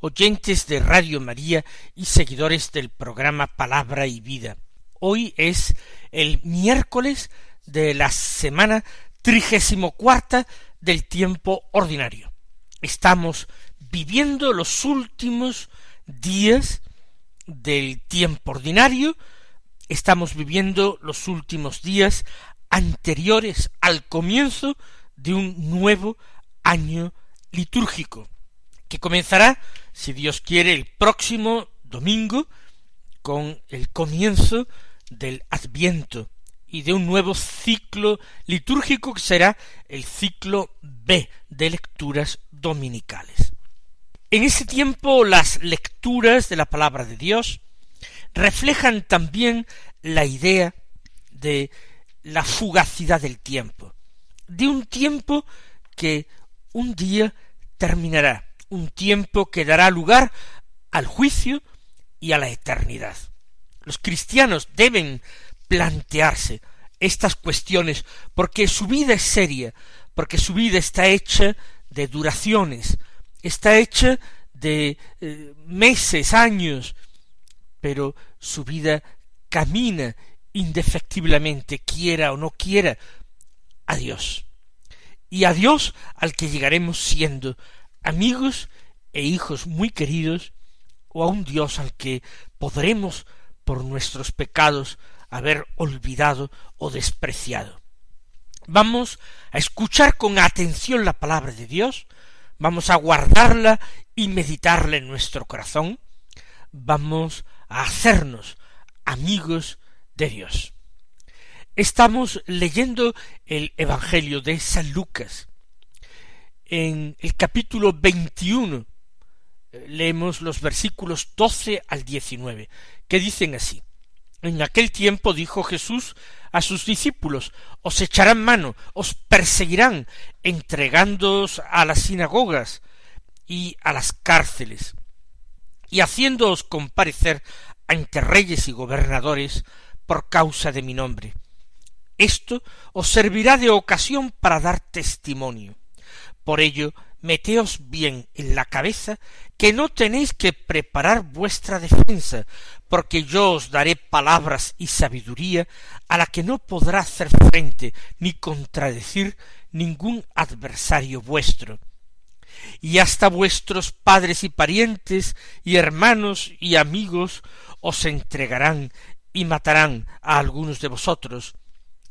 oyentes de Radio María y seguidores del programa Palabra y Vida. Hoy es el miércoles de la semana trigésimo cuarta del tiempo ordinario. Estamos viviendo los últimos días del tiempo ordinario, estamos viviendo los últimos días anteriores al comienzo de un nuevo año litúrgico, que comenzará, si Dios quiere, el próximo domingo con el comienzo del Adviento y de un nuevo ciclo litúrgico que será el ciclo B de lecturas dominicales. En ese tiempo las lecturas de la palabra de Dios reflejan también la idea de la fugacidad del tiempo, de un tiempo que un día terminará, un tiempo que dará lugar al juicio y a la eternidad. Los cristianos deben plantearse estas cuestiones porque su vida es seria, porque su vida está hecha de duraciones, está hecha de eh, meses, años, pero su vida camina indefectiblemente, quiera o no quiera, a Dios. Y a Dios al que llegaremos siendo amigos e hijos muy queridos, o a un Dios al que podremos, por nuestros pecados, haber olvidado o despreciado. Vamos a escuchar con atención la palabra de Dios, vamos a guardarla y meditarla en nuestro corazón, vamos a hacernos amigos de Dios. Estamos leyendo el Evangelio de San Lucas. En el capítulo veintiuno eh, leemos los versículos doce al diecinueve, que dicen así. En aquel tiempo dijo Jesús a sus discípulos, os echarán mano, os perseguirán, entregándoos a las sinagogas y a las cárceles, y haciéndoos comparecer ante reyes y gobernadores por causa de mi nombre. Esto os servirá de ocasión para dar testimonio. Por ello, meteos bien en la cabeza que no tenéis que preparar vuestra defensa, porque yo os daré palabras y sabiduría a la que no podrá hacer frente ni contradecir ningún adversario vuestro. Y hasta vuestros padres y parientes y hermanos y amigos os entregarán y matarán a algunos de vosotros,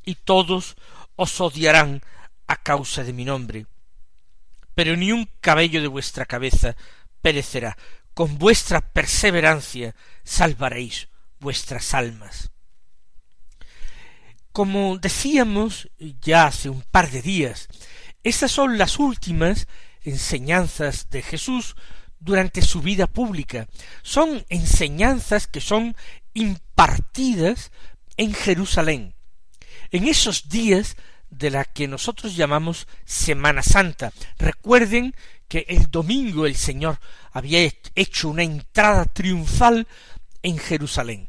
y todos os odiarán a causa de mi nombre. Pero ni un cabello de vuestra cabeza perecerá, con vuestra perseverancia salvaréis vuestras almas. Como decíamos ya hace un par de días, estas son las últimas enseñanzas de Jesús durante su vida pública. Son enseñanzas que son impartidas en Jerusalén. En esos días de la que nosotros llamamos Semana Santa. Recuerden que el domingo el Señor había hecho una entrada triunfal en Jerusalén.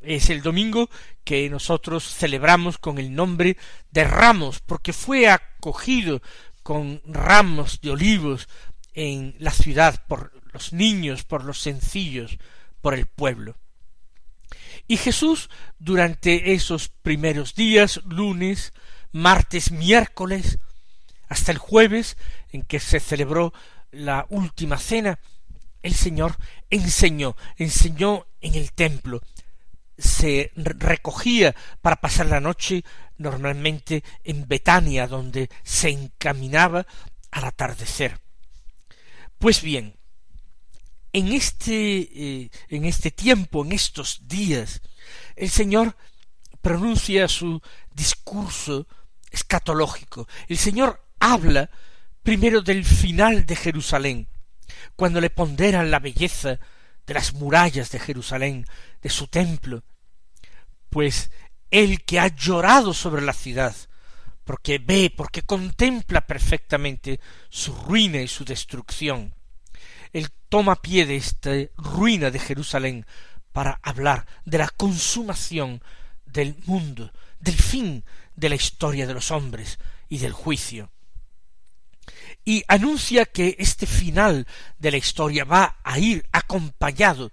Es el domingo que nosotros celebramos con el nombre de Ramos, porque fue acogido con ramos de olivos en la ciudad por los niños, por los sencillos, por el pueblo. Y Jesús durante esos primeros días, lunes, martes, miércoles, hasta el jueves en que se celebró la última cena, el Señor enseñó, enseñó en el templo, se recogía para pasar la noche normalmente en Betania, donde se encaminaba al atardecer. Pues bien, en este, eh, en este tiempo, en estos días, el Señor pronuncia su discurso escatológico. El Señor habla primero del final de Jerusalén, cuando le ponderan la belleza de las murallas de Jerusalén, de su templo, pues el que ha llorado sobre la ciudad, porque ve, porque contempla perfectamente su ruina y su destrucción. Él toma pie de esta ruina de Jerusalén para hablar de la consumación del mundo, del fin de la historia de los hombres y del juicio. Y anuncia que este final de la historia va a ir acompañado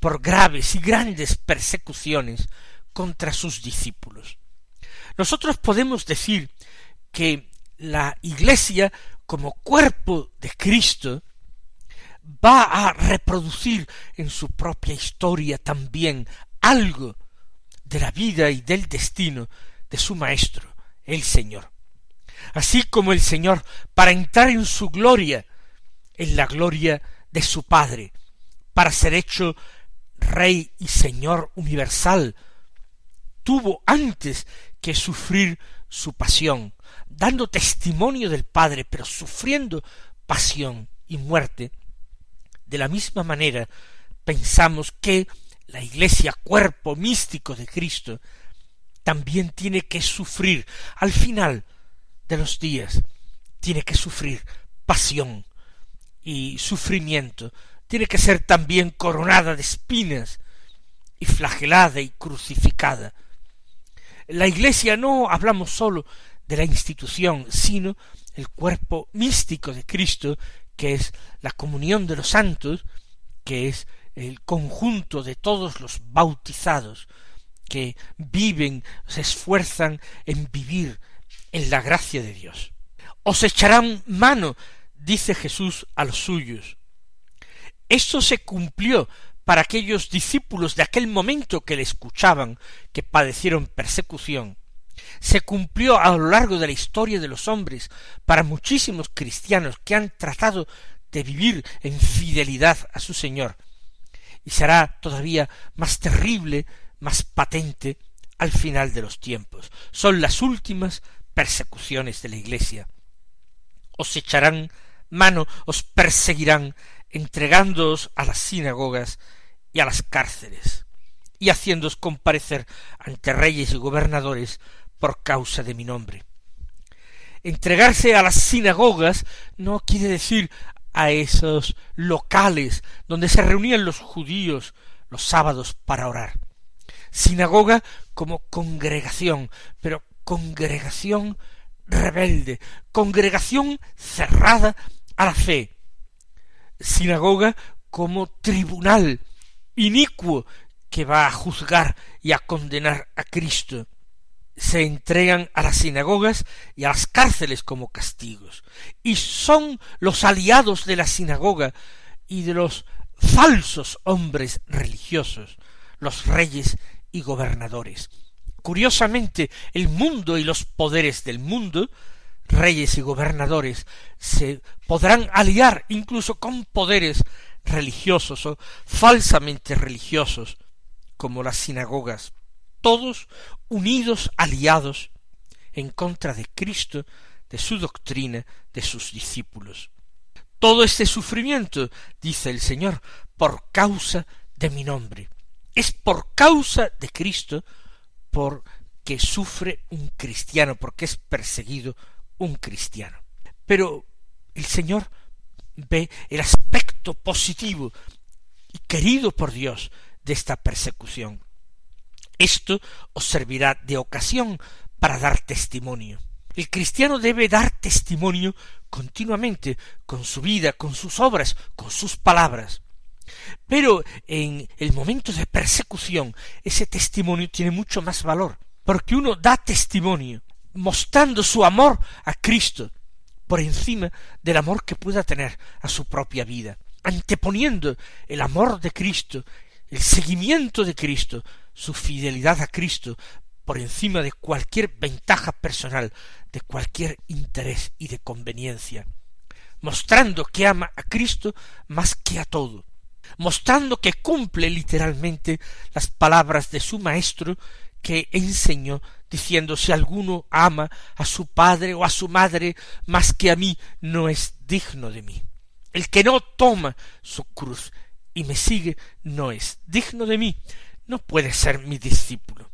por graves y grandes persecuciones contra sus discípulos. Nosotros podemos decir que la Iglesia como cuerpo de Cristo va a reproducir en su propia historia también algo de la vida y del destino de su Maestro, el Señor. Así como el Señor, para entrar en su gloria, en la gloria de su Padre, para ser hecho Rey y Señor universal, tuvo antes que sufrir su pasión, dando testimonio del Padre, pero sufriendo pasión y muerte, de la misma manera pensamos que la Iglesia, cuerpo místico de Cristo, también tiene que sufrir. Al final de los días, tiene que sufrir pasión y sufrimiento, tiene que ser también coronada de espinas y flagelada y crucificada. La Iglesia no hablamos sólo de la institución, sino el cuerpo místico de Cristo, que es la comunión de los santos, que es el conjunto de todos los bautizados que viven, se esfuerzan en vivir en la gracia de Dios. Os echarán mano, dice Jesús a los suyos. Esto se cumplió para aquellos discípulos de aquel momento que le escuchaban, que padecieron persecución. Se cumplió a lo largo de la historia de los hombres para muchísimos cristianos que han tratado de vivir en fidelidad a su Señor, y será todavía más terrible, más patente al final de los tiempos. Son las últimas persecuciones de la Iglesia. Os echarán mano, os perseguirán, entregándoos a las sinagogas y a las cárceles, y haciéndoos comparecer ante reyes y gobernadores por causa de mi nombre. Entregarse a las sinagogas no quiere decir a esos locales donde se reunían los judíos los sábados para orar. Sinagoga como congregación, pero congregación rebelde, congregación cerrada a la fe. Sinagoga como tribunal inicuo que va a juzgar y a condenar a Cristo se entregan a las sinagogas y a las cárceles como castigos, y son los aliados de la sinagoga y de los falsos hombres religiosos, los reyes y gobernadores. Curiosamente, el mundo y los poderes del mundo, reyes y gobernadores, se podrán aliar incluso con poderes religiosos o falsamente religiosos, como las sinagogas todos unidos, aliados en contra de Cristo, de su doctrina, de sus discípulos. Todo este sufrimiento, dice el Señor, por causa de mi nombre. Es por causa de Cristo por que sufre un cristiano, porque es perseguido un cristiano. Pero el Señor ve el aspecto positivo y querido por Dios de esta persecución. Esto os servirá de ocasión para dar testimonio. El cristiano debe dar testimonio continuamente, con su vida, con sus obras, con sus palabras. Pero en el momento de persecución, ese testimonio tiene mucho más valor, porque uno da testimonio, mostrando su amor a Cristo, por encima del amor que pueda tener a su propia vida, anteponiendo el amor de Cristo, el seguimiento de Cristo, su fidelidad a Cristo por encima de cualquier ventaja personal, de cualquier interés y de conveniencia, mostrando que ama a Cristo más que a todo, mostrando que cumple literalmente las palabras de su Maestro que enseñó diciendo si alguno ama a su padre o a su madre más que a mí, no es digno de mí. El que no toma su cruz y me sigue no es digno de mí, no puede ser mi discípulo.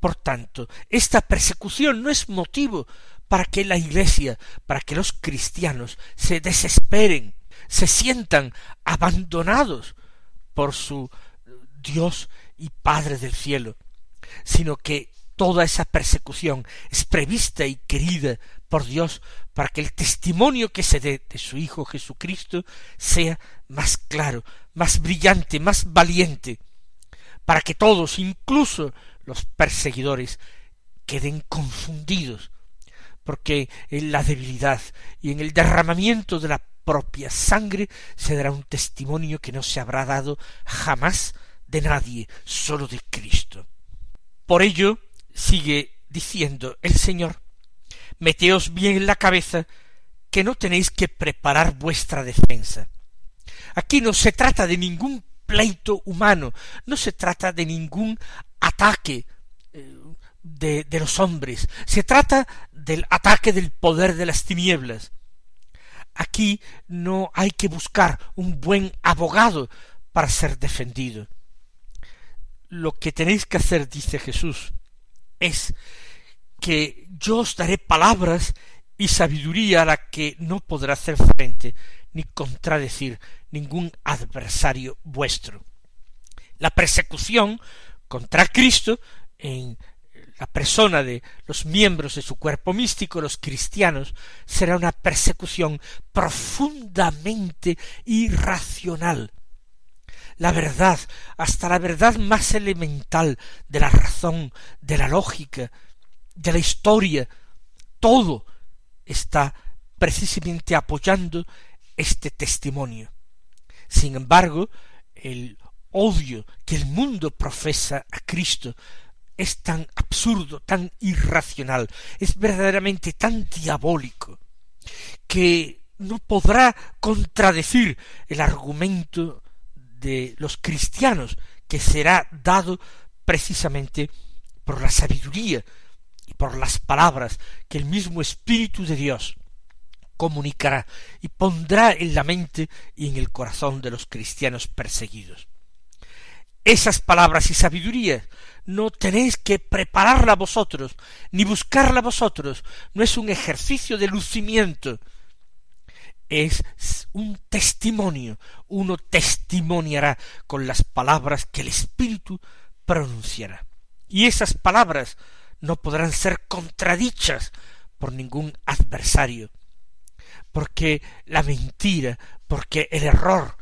Por tanto, esta persecución no es motivo para que la Iglesia, para que los cristianos se desesperen, se sientan abandonados por su Dios y Padre del cielo, sino que toda esa persecución es prevista y querida por Dios para que el testimonio que se dé de su Hijo Jesucristo sea más claro, más brillante, más valiente, para que todos, incluso los perseguidores, queden confundidos, porque en la debilidad y en el derramamiento de la propia sangre se dará un testimonio que no se habrá dado jamás de nadie, sólo de Cristo. Por ello, sigue diciendo el Señor, meteos bien en la cabeza que no tenéis que preparar vuestra defensa. Aquí no se trata de ningún pleito humano, no se trata de ningún ataque eh, de, de los hombres, se trata del ataque del poder de las tinieblas. Aquí no hay que buscar un buen abogado para ser defendido. Lo que tenéis que hacer, dice Jesús, es que yo os daré palabras y sabiduría a la que no podrá hacer frente ni contradecir ningún adversario vuestro. La persecución contra Cristo en la persona de los miembros de su cuerpo místico, los cristianos, será una persecución profundamente irracional. La verdad, hasta la verdad más elemental de la razón, de la lógica, de la historia, todo está precisamente apoyando este testimonio. Sin embargo, el odio que el mundo profesa a Cristo es tan absurdo, tan irracional, es verdaderamente tan diabólico, que no podrá contradecir el argumento de los cristianos, que será dado precisamente por la sabiduría y por las palabras que el mismo Espíritu de Dios comunicará y pondrá en la mente y en el corazón de los cristianos perseguidos. Esas palabras y sabiduría no tenéis que prepararla vosotros, ni buscarla vosotros, no es un ejercicio de lucimiento, es un testimonio, uno testimoniará con las palabras que el Espíritu pronunciará. Y esas palabras no podrán ser contradichas por ningún adversario, porque la mentira, porque el error,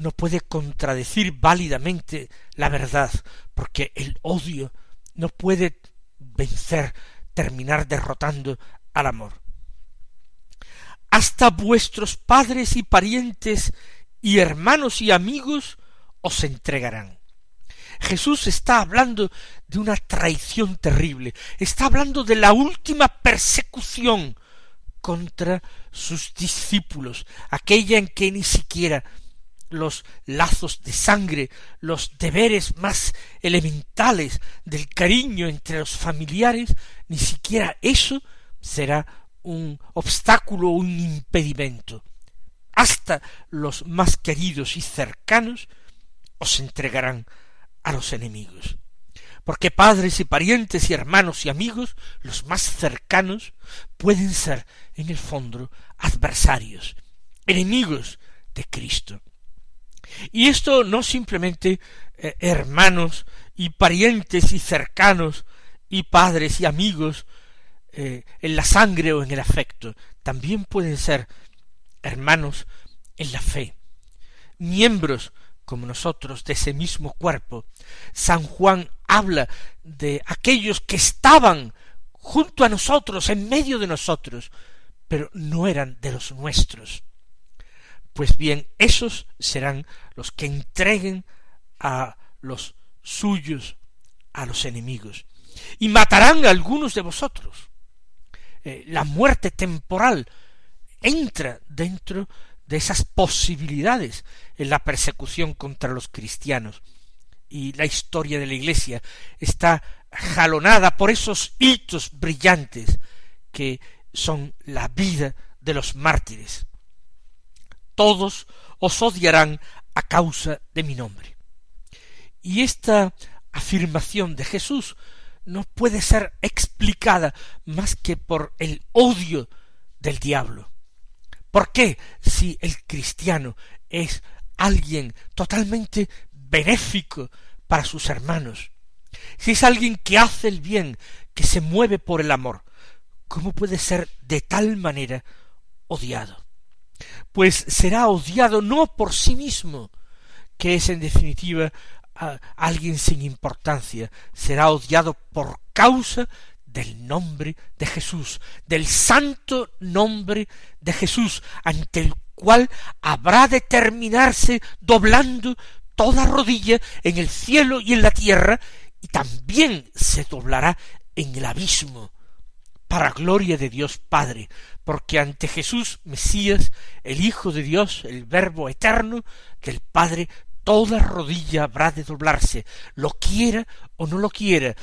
no puede contradecir válidamente la verdad, porque el odio no puede vencer, terminar derrotando al amor. Hasta vuestros padres y parientes y hermanos y amigos os entregarán. Jesús está hablando de una traición terrible, está hablando de la última persecución contra sus discípulos, aquella en que ni siquiera los lazos de sangre, los deberes más elementales del cariño entre los familiares, ni siquiera eso será un obstáculo o un impedimento. Hasta los más queridos y cercanos os entregarán a los enemigos. Porque padres y parientes y hermanos y amigos, los más cercanos, pueden ser en el fondo adversarios, enemigos de Cristo. Y esto no simplemente eh, hermanos y parientes y cercanos y padres y amigos eh, en la sangre o en el afecto, también pueden ser hermanos en la fe, miembros como nosotros de ese mismo cuerpo. San Juan habla de aquellos que estaban junto a nosotros, en medio de nosotros, pero no eran de los nuestros. Pues bien, esos serán los que entreguen a los suyos a los enemigos y matarán a algunos de vosotros. Eh, la muerte temporal entra dentro de esas posibilidades en la persecución contra los cristianos. Y la historia de la Iglesia está jalonada por esos hitos brillantes que son la vida de los mártires. Todos os odiarán a causa de mi nombre. Y esta afirmación de Jesús no puede ser explicada más que por el odio del diablo. ¿Por qué si el cristiano es alguien totalmente benéfico para sus hermanos, si es alguien que hace el bien, que se mueve por el amor, ¿cómo puede ser de tal manera odiado? Pues será odiado no por sí mismo, que es en definitiva alguien sin importancia, será odiado por causa del nombre de Jesús, del santo nombre de Jesús, ante el cual habrá de terminarse doblando toda rodilla en el cielo y en la tierra, y también se doblará en el abismo, para gloria de Dios Padre, porque ante Jesús Mesías, el Hijo de Dios, el Verbo eterno del Padre, toda rodilla habrá de doblarse, lo quiera o no lo quiera,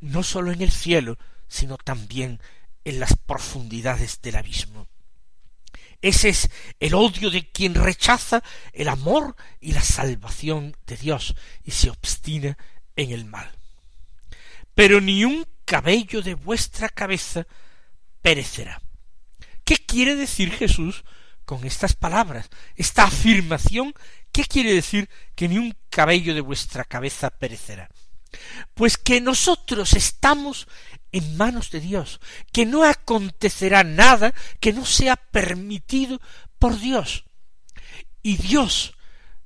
no sólo en el cielo, sino también en las profundidades del abismo. Ese es el odio de quien rechaza el amor y la salvación de Dios y se obstina en el mal. Pero ni un cabello de vuestra cabeza perecerá. ¿Qué quiere decir Jesús con estas palabras? Esta afirmación ¿Qué quiere decir que ni un cabello de vuestra cabeza perecerá? Pues que nosotros estamos en manos de Dios, que no acontecerá nada que no sea permitido por Dios. Y Dios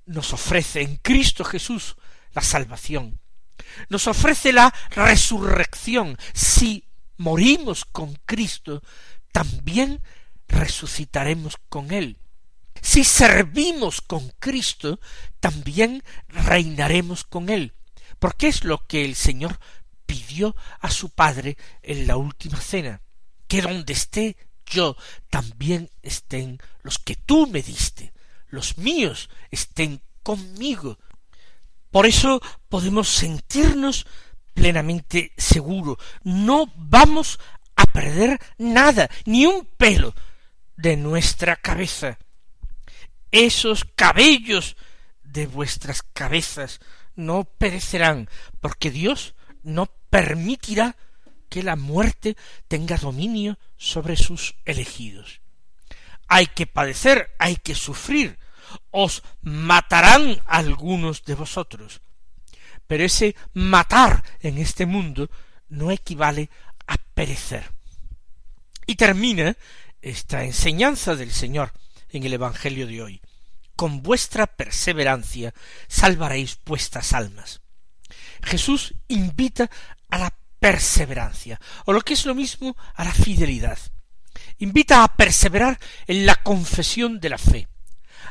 nos ofrece en Cristo Jesús la salvación, nos ofrece la resurrección. Si morimos con Cristo, también resucitaremos con Él. Si servimos con Cristo, también reinaremos con Él, porque es lo que el Señor pidió a su Padre en la última cena, que donde esté yo, también estén los que tú me diste, los míos estén conmigo. Por eso podemos sentirnos plenamente seguros, no vamos a perder nada, ni un pelo de nuestra cabeza esos cabellos de vuestras cabezas no perecerán, porque Dios no permitirá que la muerte tenga dominio sobre sus elegidos. Hay que padecer, hay que sufrir, os matarán algunos de vosotros. Pero ese matar en este mundo no equivale a perecer. Y termina esta enseñanza del Señor en el Evangelio de hoy. Con vuestra perseverancia salvaréis vuestras almas. Jesús invita a la perseverancia, o lo que es lo mismo, a la fidelidad. Invita a perseverar en la confesión de la fe,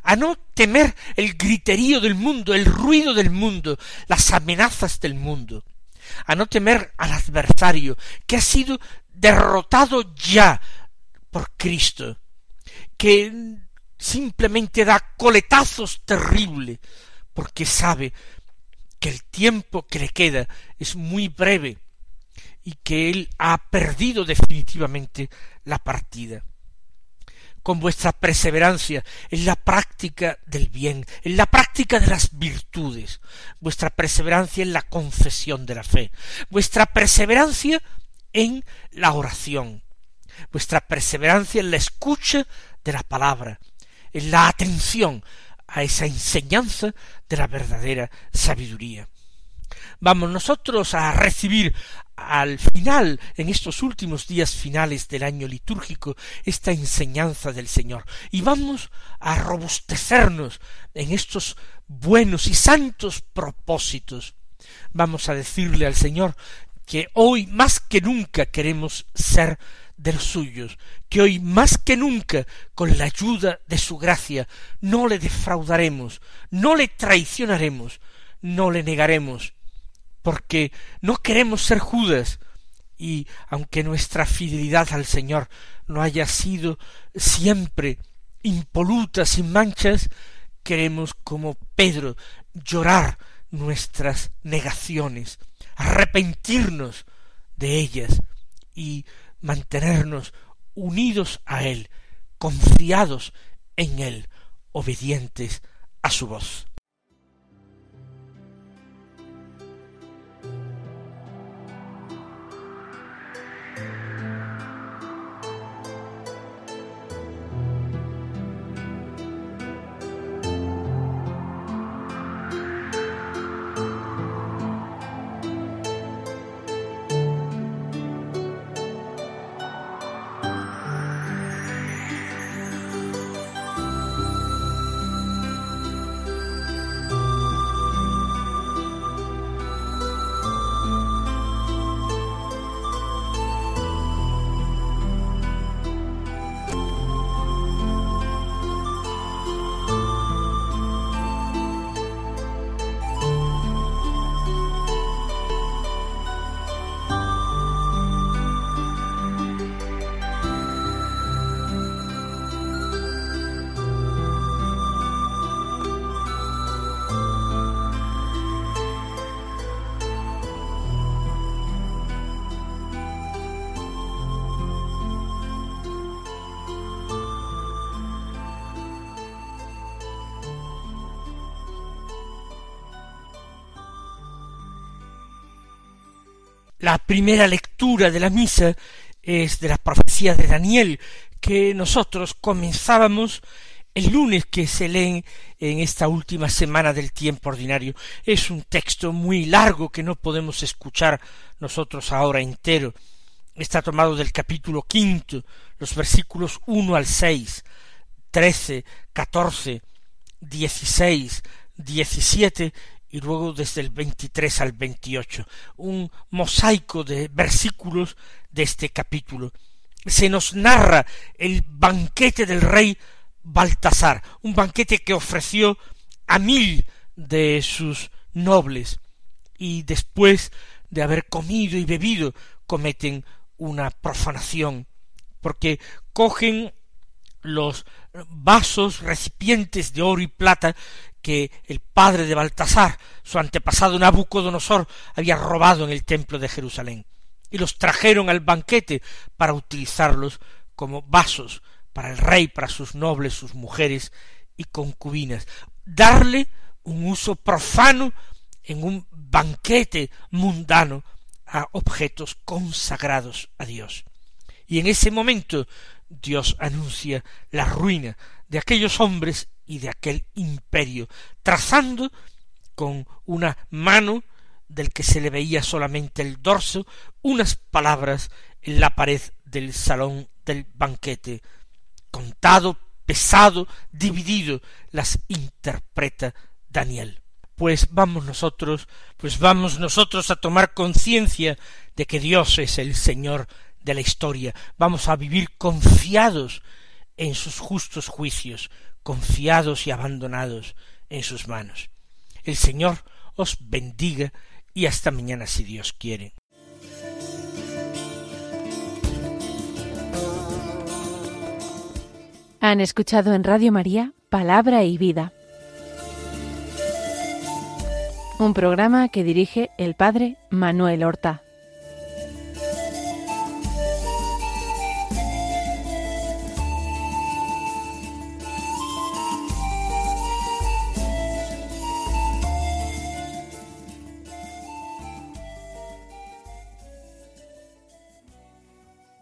a no temer el griterío del mundo, el ruido del mundo, las amenazas del mundo, a no temer al adversario que ha sido derrotado ya por Cristo, que simplemente da coletazos terribles, porque sabe que el tiempo que le queda es muy breve y que él ha perdido definitivamente la partida. Con vuestra perseverancia en la práctica del bien, en la práctica de las virtudes, vuestra perseverancia en la confesión de la fe, vuestra perseverancia en la oración, vuestra perseverancia en la escucha de la palabra, en la atención a esa enseñanza de la verdadera sabiduría. Vamos nosotros a recibir al final, en estos últimos días finales del año litúrgico, esta enseñanza del Señor, y vamos a robustecernos en estos buenos y santos propósitos. Vamos a decirle al Señor que hoy más que nunca queremos ser de los suyos, que hoy más que nunca, con la ayuda de su gracia, no le defraudaremos, no le traicionaremos, no le negaremos, porque no queremos ser Judas, y aunque nuestra fidelidad al Señor no haya sido siempre impoluta, sin manchas, queremos como Pedro llorar nuestras negaciones, arrepentirnos de ellas y mantenernos unidos a Él, confiados en Él, obedientes a su voz. La primera lectura de la misa es de la profecía de Daniel, que nosotros comenzábamos el lunes que se lee en esta última semana del tiempo ordinario. Es un texto muy largo que no podemos escuchar nosotros ahora entero. Está tomado del capítulo quinto, los versículos uno al seis, trece, catorce, dieciséis, diecisiete y luego desde el 23 al 28, un mosaico de versículos de este capítulo. Se nos narra el banquete del rey Baltasar, un banquete que ofreció a mil de sus nobles, y después de haber comido y bebido cometen una profanación, porque cogen los vasos, recipientes de oro y plata que el padre de Baltasar, su antepasado Nabucodonosor, había robado en el templo de Jerusalén, y los trajeron al banquete para utilizarlos como vasos para el rey, para sus nobles, sus mujeres y concubinas, darle un uso profano en un banquete mundano a objetos consagrados a Dios. Y en ese momento Dios anuncia la ruina de aquellos hombres y de aquel imperio, trazando con una mano del que se le veía solamente el dorso, unas palabras en la pared del salón del banquete. Contado, pesado, dividido, las interpreta Daniel. Pues vamos nosotros, pues vamos nosotros a tomar conciencia de que Dios es el Señor de la historia. Vamos a vivir confiados en sus justos juicios, confiados y abandonados en sus manos. El Señor os bendiga y hasta mañana si Dios quiere. Han escuchado en Radio María Palabra y Vida, un programa que dirige el Padre Manuel Horta.